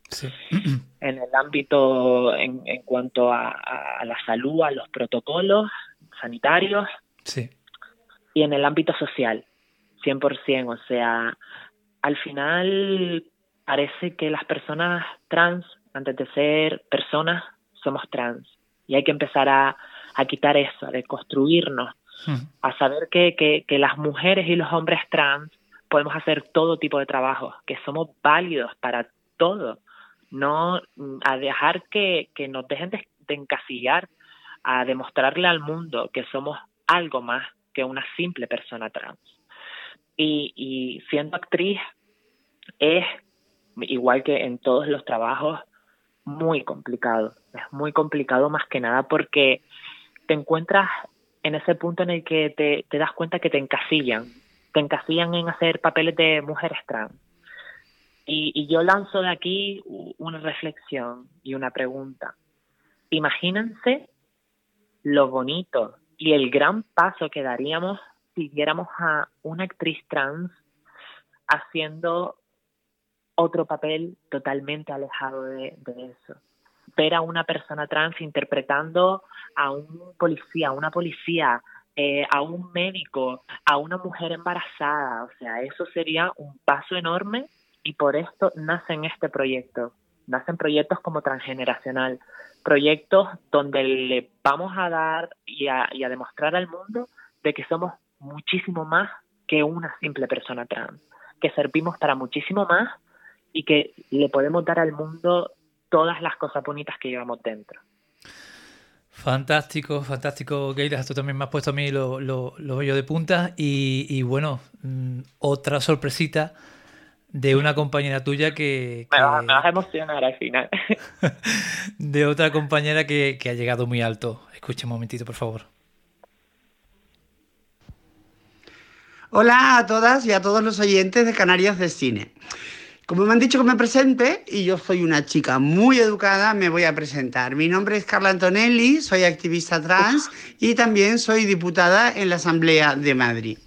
en el ámbito en, en cuanto a, a, la salud, a los protocolos sanitarios, y en el ámbito social. 100%, o sea, al final parece que las personas trans, antes de ser personas, somos trans. Y hay que empezar a, a quitar eso, a deconstruirnos. A saber que, que, las mujeres y los hombres trans podemos hacer todo tipo de trabajo, que somos válidos para todo, no a dejar que, que nos dejen de, de encasillar, a demostrarle al mundo que somos algo más que una simple persona trans. Y, siendo actriz es, igual que en todos los trabajos, muy complicado. Es muy complicado más que nada porque te encuentras en ese punto en el que te, te das cuenta que te encasillan. Te encasillan en hacer papeles de mujeres trans. Y, yo lanzo de aquí una reflexión y una pregunta. Imagínense lo bonito y el gran paso que daríamos si viéramos a una actriz trans haciendo otro papel totalmente alejado de, eso. A una persona trans interpretando a un policía, a una policía, eh, a un médico, a una mujer embarazada. O sea, eso sería un paso enorme y por esto nacen este proyecto. Nacen proyectos como transgeneracional, proyectos donde le vamos a dar y a, y a demostrar al mundo de que somos muchísimo más que una simple persona trans, que servimos para muchísimo más y que le podemos dar al mundo todas las cosas bonitas que llevamos dentro. Fantástico, fantástico, Keila. Esto también me has puesto a mí los lo, lo de punta. Y, bueno, mm, otra sorpresita de una compañera tuya que. Me, vas, a emocionar al final. de otra compañera que, que ha llegado muy alto. Escucha un momentito, por favor. Hola a todas y a todos los oyentes de Canarias de Cine. Como me han dicho que me presente, y yo soy una chica muy educada, me voy a presentar. Mi nombre es Carla Antonelli, soy activista trans y también soy diputada en la Asamblea de Madrid.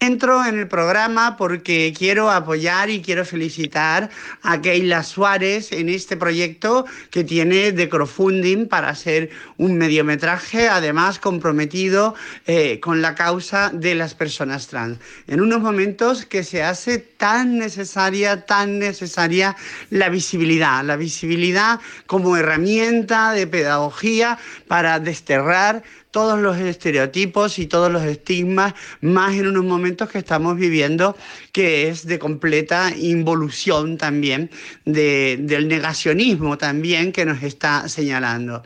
Entro en el programa porque quiero apoyar y quiero felicitar a Keila Suárez en este proyecto que tiene de crowdfunding para hacer un mediometraje, además comprometido eh, con la causa de las personas trans. En unos momentos que se hace tan necesaria, tan necesaria la visibilidad, la visibilidad como herramienta de pedagogía para desterrar todos los estereotipos y todos los estigmas, más en unos momentos que estamos viviendo que es de completa involución también del negacionismo también que nos está señalando.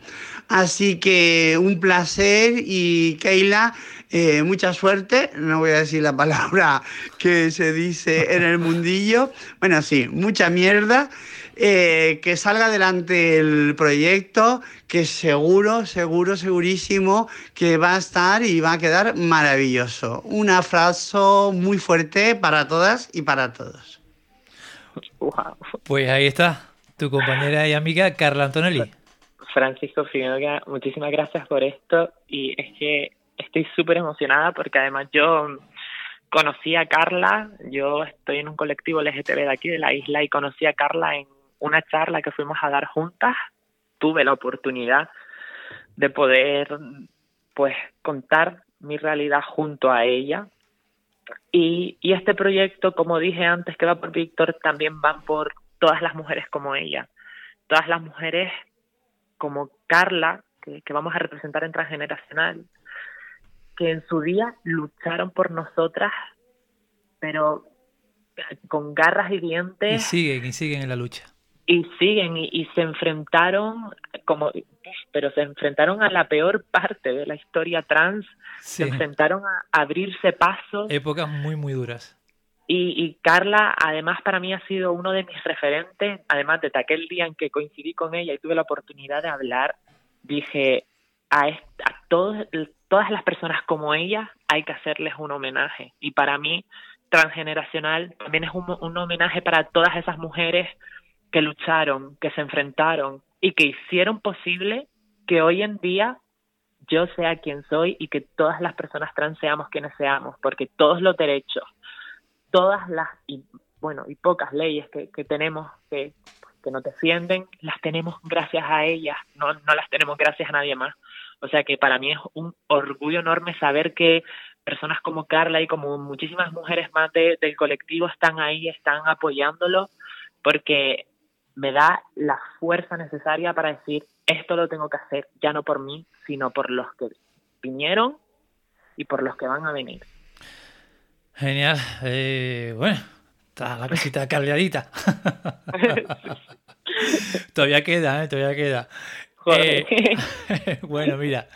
Así que un placer y Keila, eh, mucha suerte, no voy a decir la palabra que se dice en el mundillo, bueno, sí, mucha mierda eh, que salga adelante el proyecto, que seguro, seguro, segurísimo que va a estar y va a quedar maravilloso. Un abrazo muy fuerte para todas y para todos. Pues ahí está, tu compañera y amiga Carla Antonelli. Francisco, primero muchísimas gracias por esto y es que estoy súper emocionada porque además yo conocí a Carla, yo estoy en un colectivo LGTB de aquí de la isla y conocí a Carla en una charla que fuimos a dar juntas, tuve la oportunidad de poder pues contar mi realidad junto a ella. Y, y este proyecto, como dije antes, que va por Víctor, también van por todas las mujeres como ella. Todas las mujeres como Carla, que, que vamos a representar en Transgeneracional, que en su día lucharon por nosotras, pero con garras y dientes. Y siguen, y siguen en la lucha y siguen y, se enfrentaron como pero se enfrentaron a la peor parte de la historia trans. Se enfrentaron a abrirse paso épocas muy muy duras. Y, y, Carla además para mí ha sido uno de mis referentes. Además de aquel día en que coincidí con ella y tuve la oportunidad de hablar dije a, a todos, todas las personas como ella hay que hacerles un homenaje y para mí transgeneracional también es un, un homenaje para todas esas mujeres que lucharon, que se enfrentaron y que hicieron posible que hoy en día yo sea quien soy y que todas las personas trans seamos quienes seamos, porque todos los derechos, todas las, y bueno, y pocas leyes que, que tenemos que, que nos defienden, las tenemos gracias a ellas, no, no las tenemos gracias a nadie más. O sea que para mí es un orgullo enorme saber que personas como Carla y como muchísimas mujeres más del colectivo están ahí, están apoyándolo, porque me da la fuerza necesaria para decir, esto lo tengo que hacer, ya no por mí, sino por los que vinieron y por los que van a venir. Genial. Eh, bueno, está la cosita cargadita. todavía queda, ¿eh? todavía queda. Eh, bueno, mira,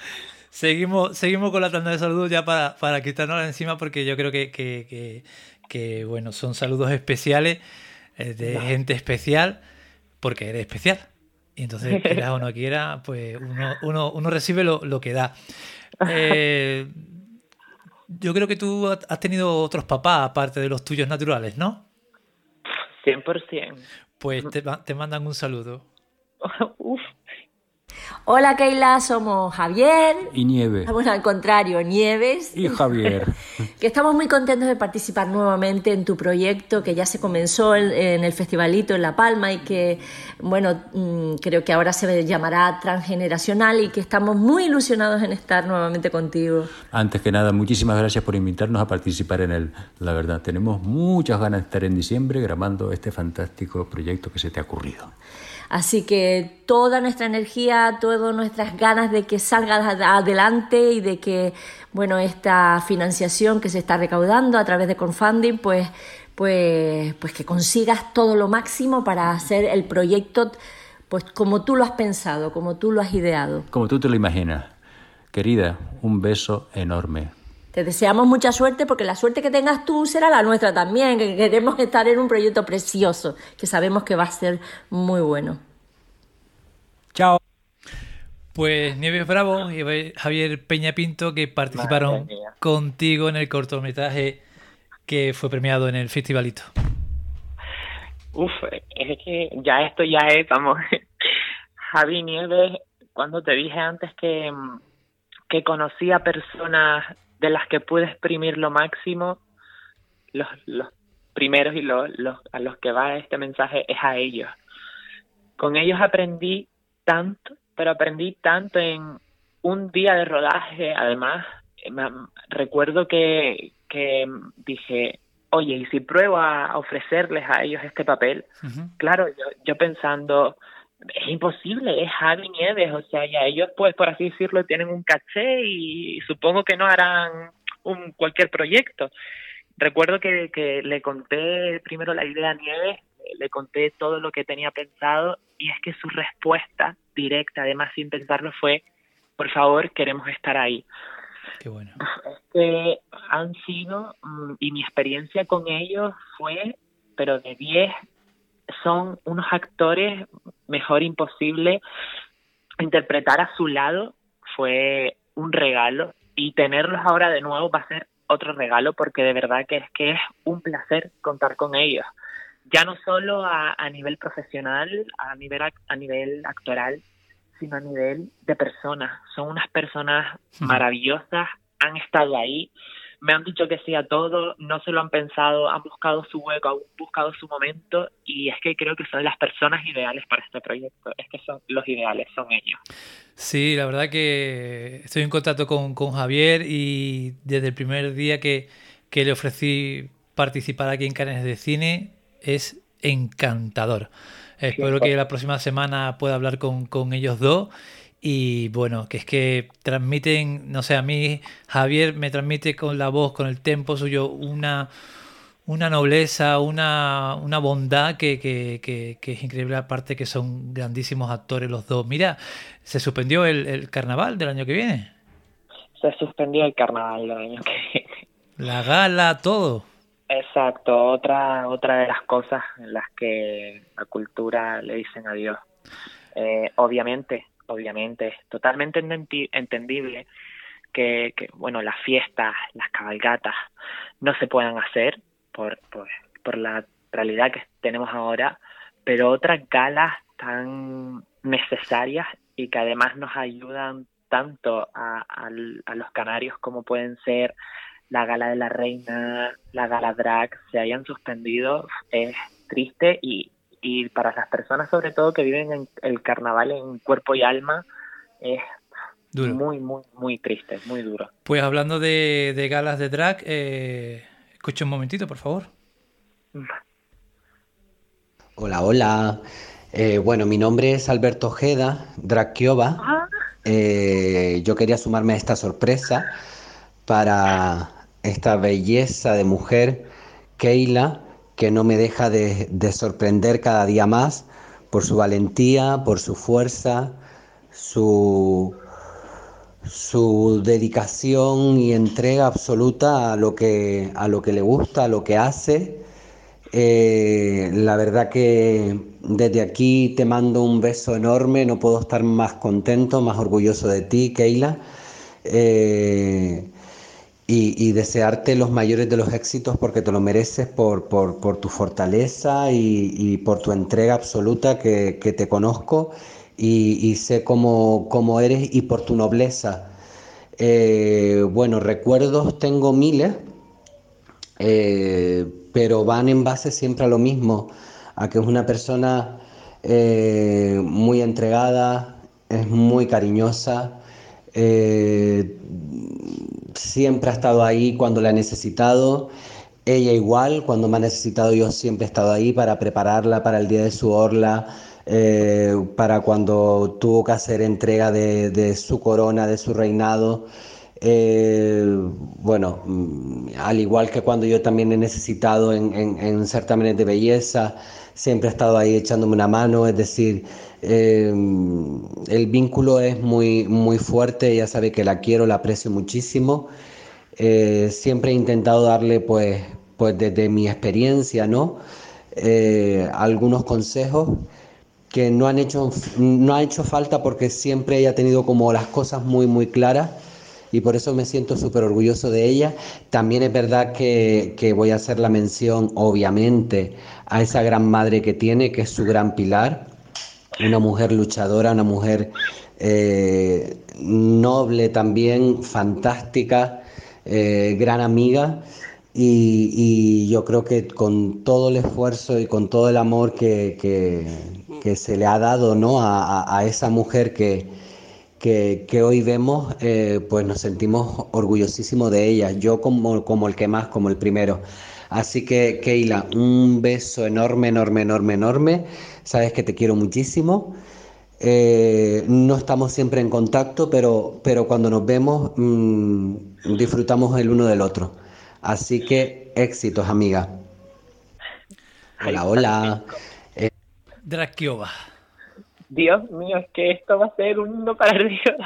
seguimos, seguimos con la tanda de saludos ya para, para quitarnos encima porque yo creo que, que, que, bueno, son saludos especiales eh, de gente especial porque eres especial. Y entonces, quiera o no quiera, pues uno, uno, recibe lo, que da. Eh, yo creo que tú has tenido otros papás aparte de los tuyos naturales, ¿no? 100%. Pues te, te mandan un saludo. Hola Keila, somos Javier. Y Nieves. Bueno, al contrario, Nieves. Y Javier. que estamos muy contentos de participar nuevamente en tu proyecto que ya se comenzó en, el Festivalito en La Palma y que, bueno, mm, creo que ahora se llamará Transgeneracional y que estamos muy ilusionados en estar nuevamente contigo. Antes que nada, muchísimas gracias por invitarnos a participar en él. La verdad, tenemos muchas ganas de estar en diciembre grabando este fantástico proyecto que se te ha ocurrido. Así que toda nuestra energía, todas nuestras ganas de que salga adelante y de que, bueno, esta financiación que se está recaudando a través de Confunding, pues, pues, pues que consigas todo lo máximo para hacer el proyecto, pues como tú lo has pensado, como tú lo has ideado. Como tú te lo imaginas. Querida, un beso enorme. Te deseamos mucha suerte porque la suerte que tengas tú será la nuestra también, que queremos estar en un proyecto precioso, que sabemos que va a ser muy bueno. Chao. Pues Nieves Bravo y Javier Peña Pinto que participaron contigo en el cortometraje que fue premiado en el festivalito. Uf, es que ya esto ya es, vamos. Javi Nieves, cuando te dije antes que, que conocía personas de las que pude exprimir lo máximo, los, los primeros y los, los, a los que va este mensaje es a ellos. Con ellos aprendí tanto, pero aprendí tanto en un día de rodaje, además, recuerdo que, que dije, oye, ¿y si pruebo a ofrecerles a ellos este papel? Claro, yo, yo pensando, es imposible, es Javi Nieves, o sea, ya ellos, pues, por así decirlo, tienen un caché y supongo que no harán un cualquier proyecto. Recuerdo que, que le conté primero la idea a Nieves, le conté todo lo que tenía pensado y es que su respuesta directa, además sin pensarlo, fue, por favor, queremos estar ahí. Qué bueno. Es que han sido, mm, y mi experiencia con ellos fue, pero de 10 son unos actores mejor imposible. Interpretar a su lado fue un regalo y tenerlos ahora de nuevo va a ser otro regalo porque de verdad que es que es un placer contar con ellos. Ya no solo a, a nivel profesional, a nivel, a nivel actoral, sino a nivel de personas. Son unas personas maravillosas, han estado ahí, me han dicho que sí a todo, no se lo han pensado, han buscado su hueco, han buscado su momento y es que creo que son las personas ideales para este proyecto, es que son los ideales, son ellos. Sí, la verdad que estoy en contacto con, con Javier y desde el primer día que, que le ofrecí participar aquí en Canes de Cine es encantador. Espero que la próxima semana pueda hablar con, con ellos dos y bueno, que es que transmiten, no sé, a mí Javier me transmite con la voz, con el tempo suyo, una, una nobleza, una, una bondad que, que, que, es increíble, aparte que son grandísimos actores los dos. Mira, ¿se suspendió el, el carnaval del año que viene? Se suspendió el carnaval del año que viene. La gala, todo. Exacto, otra, otra de las cosas en las que la cultura le dicen adiós. Eh, obviamente, obviamente es totalmente entendible que, bueno, las fiestas, las cabalgatas no se puedan hacer por, por, la realidad que tenemos ahora, pero otras galas tan necesarias y que además nos ayudan tanto a, a, los canarios como pueden ser la gala de la reina, la gala drag, se hayan suspendido, es triste y, y para las personas sobre todo que viven en el carnaval en cuerpo y alma es muy, muy, muy triste, muy duro. Pues hablando de, galas de drag, eh, escucha un momentito, por favor. Hola, hola. Eh, bueno, mi nombre es Alberto Ojeda, Drag ah. eh, yo quería sumarme a esta sorpresa para esta belleza de mujer, Keila, que no me deja de, sorprender cada día más por su valentía, por su fuerza, su, su dedicación y entrega absoluta a lo que, le gusta, a lo que hace. Eh, la verdad que desde aquí te mando un beso enorme, no puedo estar más contento, más orgulloso de ti, Keila. Eh, y, desearte los mayores de los éxitos porque te lo mereces por, tu fortaleza y, por tu entrega absoluta que, te conozco y, sé cómo, cómo, eres y por tu nobleza. Eh, bueno, recuerdos tengo miles, eh, pero van en base siempre a lo mismo, a que es una persona eh, muy entregada, es muy cariñosa, siempre ha estado ahí cuando la he necesitado. Ella igual, cuando me ha necesitado yo siempre he estado ahí para prepararla para el día de su orla, eh, para cuando tuvo que hacer entrega de, su corona, de su reinado. Eh, bueno, mm, al igual que cuando yo también he necesitado en, en, certámenes de belleza, siempre ha estado ahí echándome una mano, es decir, eh, el vínculo es muy, muy fuerte, ella sabe que la quiero, la aprecio muchísimo. siempre he intentado darle, pues, pues desde mi experiencia, ¿no? algunos consejos que no han hecho, no hecho falta porque siempre ella ha tenido como las cosas muy, muy claras y por eso me siento súper orgulloso de ella. También es verdad que, que, voy a hacer la mención, obviamente, a esa gran madre que tiene, que es su gran pilar, una mujer luchadora, una mujer eh, noble también, fantástica, eh, gran amiga. Y, yo creo que con todo el esfuerzo y con todo el amor que, que, se le ha dado ¿no? a, esa mujer que, que, hoy vemos, eh, pues nos sentimos orgullosísimos de ella. Yo como, como el que más, como el primero. Así que, Keila, un beso enorme, enorme, enorme, enorme. Sabes que te quiero muchísimo. Eh, no estamos siempre en contacto, pero, pero cuando nos vemos mm, disfrutamos el uno del otro. Así que éxitos, amiga. Hola, hola. Eh, Drakiova. Dios mío, es que esto va a ser un mundo para arriba.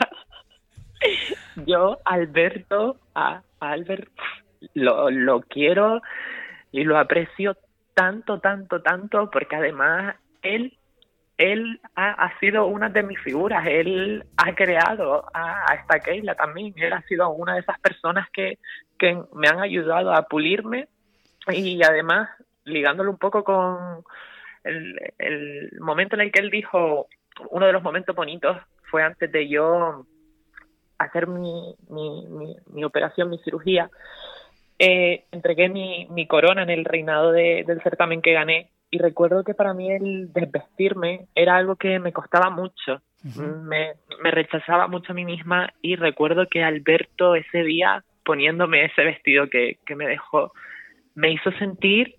Yo, Alberto, a Albert, lo, lo quiero y lo aprecio tanto, tanto, tanto, porque además él él ha, sido una de mis figuras, él ha creado a, esta Keila también, él ha sido una de esas personas que, que me han ayudado a pulirme y además ligándolo un poco con el, el momento en el que él dijo, uno de los momentos bonitos fue antes de yo hacer mi, mi, mi, operación, mi cirugía, eh, entregué mi, mi corona en el reinado del certamen que gané. Y recuerdo que para mí el desvestirme era algo que me costaba mucho, me, me rechazaba mucho a mí misma y recuerdo que Alberto ese día poniéndome ese vestido que, que me dejó, me hizo sentir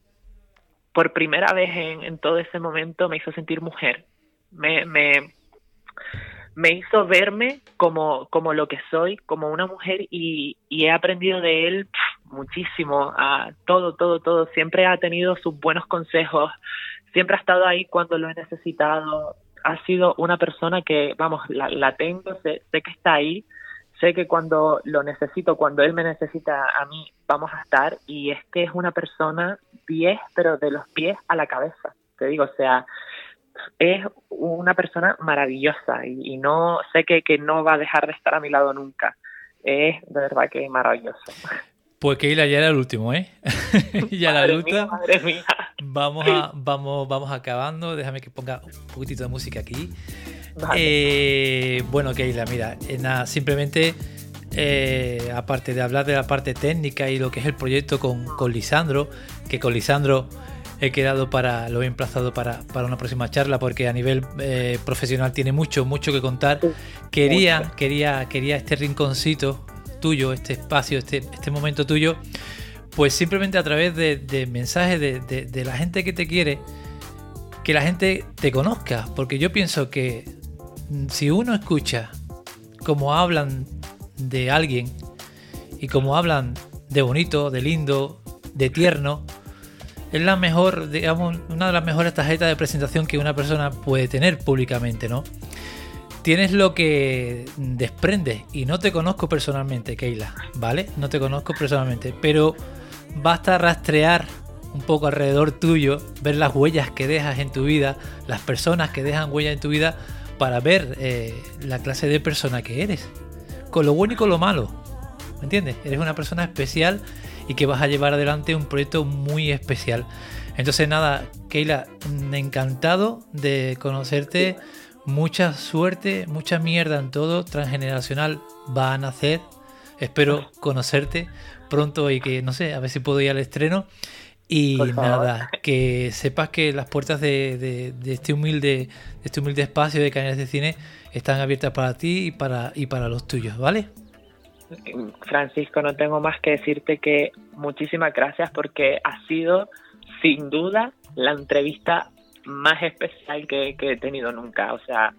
por primera vez en, todo ese momento, me hizo sentir mujer, me, me, hizo verme como, lo que soy, como una mujer y, y he aprendido de él muchísimo, a todo, todo, todo. Siempre ha tenido sus buenos consejos, siempre ha estado ahí cuando lo he necesitado. Ha sido una persona que, vamos, la, la tengo, sé, sé que está ahí, sé que cuando lo necesito, cuando él me necesita a mí, vamos a estar. Y es que es una persona pies, pero de los pies a la cabeza. Te digo, o sea, es una persona maravillosa y, y no sé que, que no va a dejar de estar a mi lado nunca. Es de verdad que maravilloso. Pues Keila ya era el último, ¿eh? ya la luta. madre mía. Vamos, a, vamos, vamos acabando. Déjame que ponga un poquitito de música aquí. Eh, bueno, Keila, mira, eh, nada, simplemente, eh, aparte de hablar de la parte técnica y lo que es el proyecto con, con Lisandro, que con Lisandro he quedado para, lo he emplazado para, para una próxima charla porque a nivel profesional tiene mucho, mucho que contar. Quería, quería, quería este rinconcito tuyo, este espacio, este, este momento tuyo, pues simplemente a través de, mensajes de, la gente que te quiere, que la gente te conozca, porque yo pienso que si uno escucha cómo hablan de alguien y cómo hablan de bonito, de lindo, de tierno, es la mejor, digamos, una de las mejores tarjetas de presentación que una persona puede tener públicamente, ¿no? tienes lo que desprende. Y no te conozco personalmente, Keila, ¿vale? No te conozco personalmente, pero basta rastrear un poco alrededor tuyo, ver las huellas que dejas en tu vida, las personas que dejan huellas en tu vida, para ver eh, la clase de persona que eres. Con lo bueno y con lo malo. ¿Me entiendes? Eres una persona especial y que vas a llevar adelante un proyecto muy especial. Entonces nada, Keila, encantado de conocerte mucha suerte, mucha mierda en todo. Transgeneracional va a nacer. Espero conocerte pronto y que, no sé, a ver si puedo ir al estreno. Y nada, que sepas que las puertas de, este humilde, de este humilde espacio de canales de cine están abiertas para ti y para, y para los tuyos, ¿vale? Francisco, no tengo más que decirte que muchísimas gracias porque ha sido sin duda la entrevista más especial que, he tenido nunca. O sea,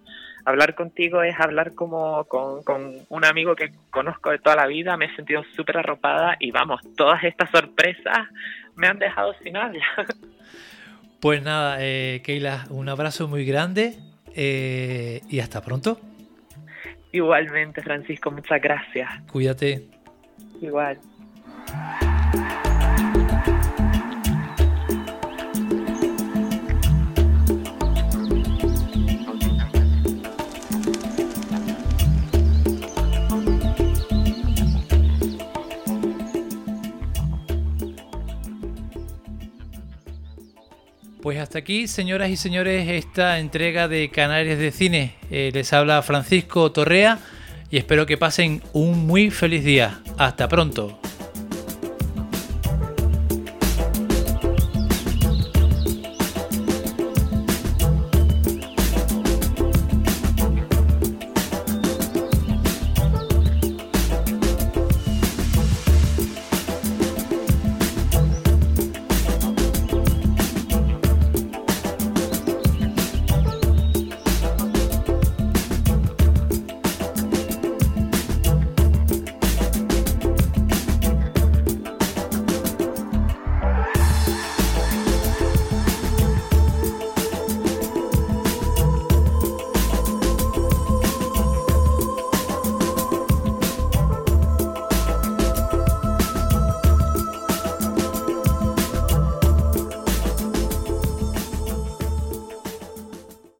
hablar contigo es hablar como con, un amigo que conozco de toda la vida, me he sentido súper arropada y vamos, todas estas sorpresas me han dejado sin habla. Pues nada, eh, Keila, un abrazo muy grande eh, y hasta pronto. Igualmente, Francisco, muchas gracias. Cuídate. Igual. Pues hasta aquí, señoras y señores, esta entrega de Canarias de Cine. Eh, les habla Francisco Torrea y espero que pasen un muy feliz día. Hasta pronto.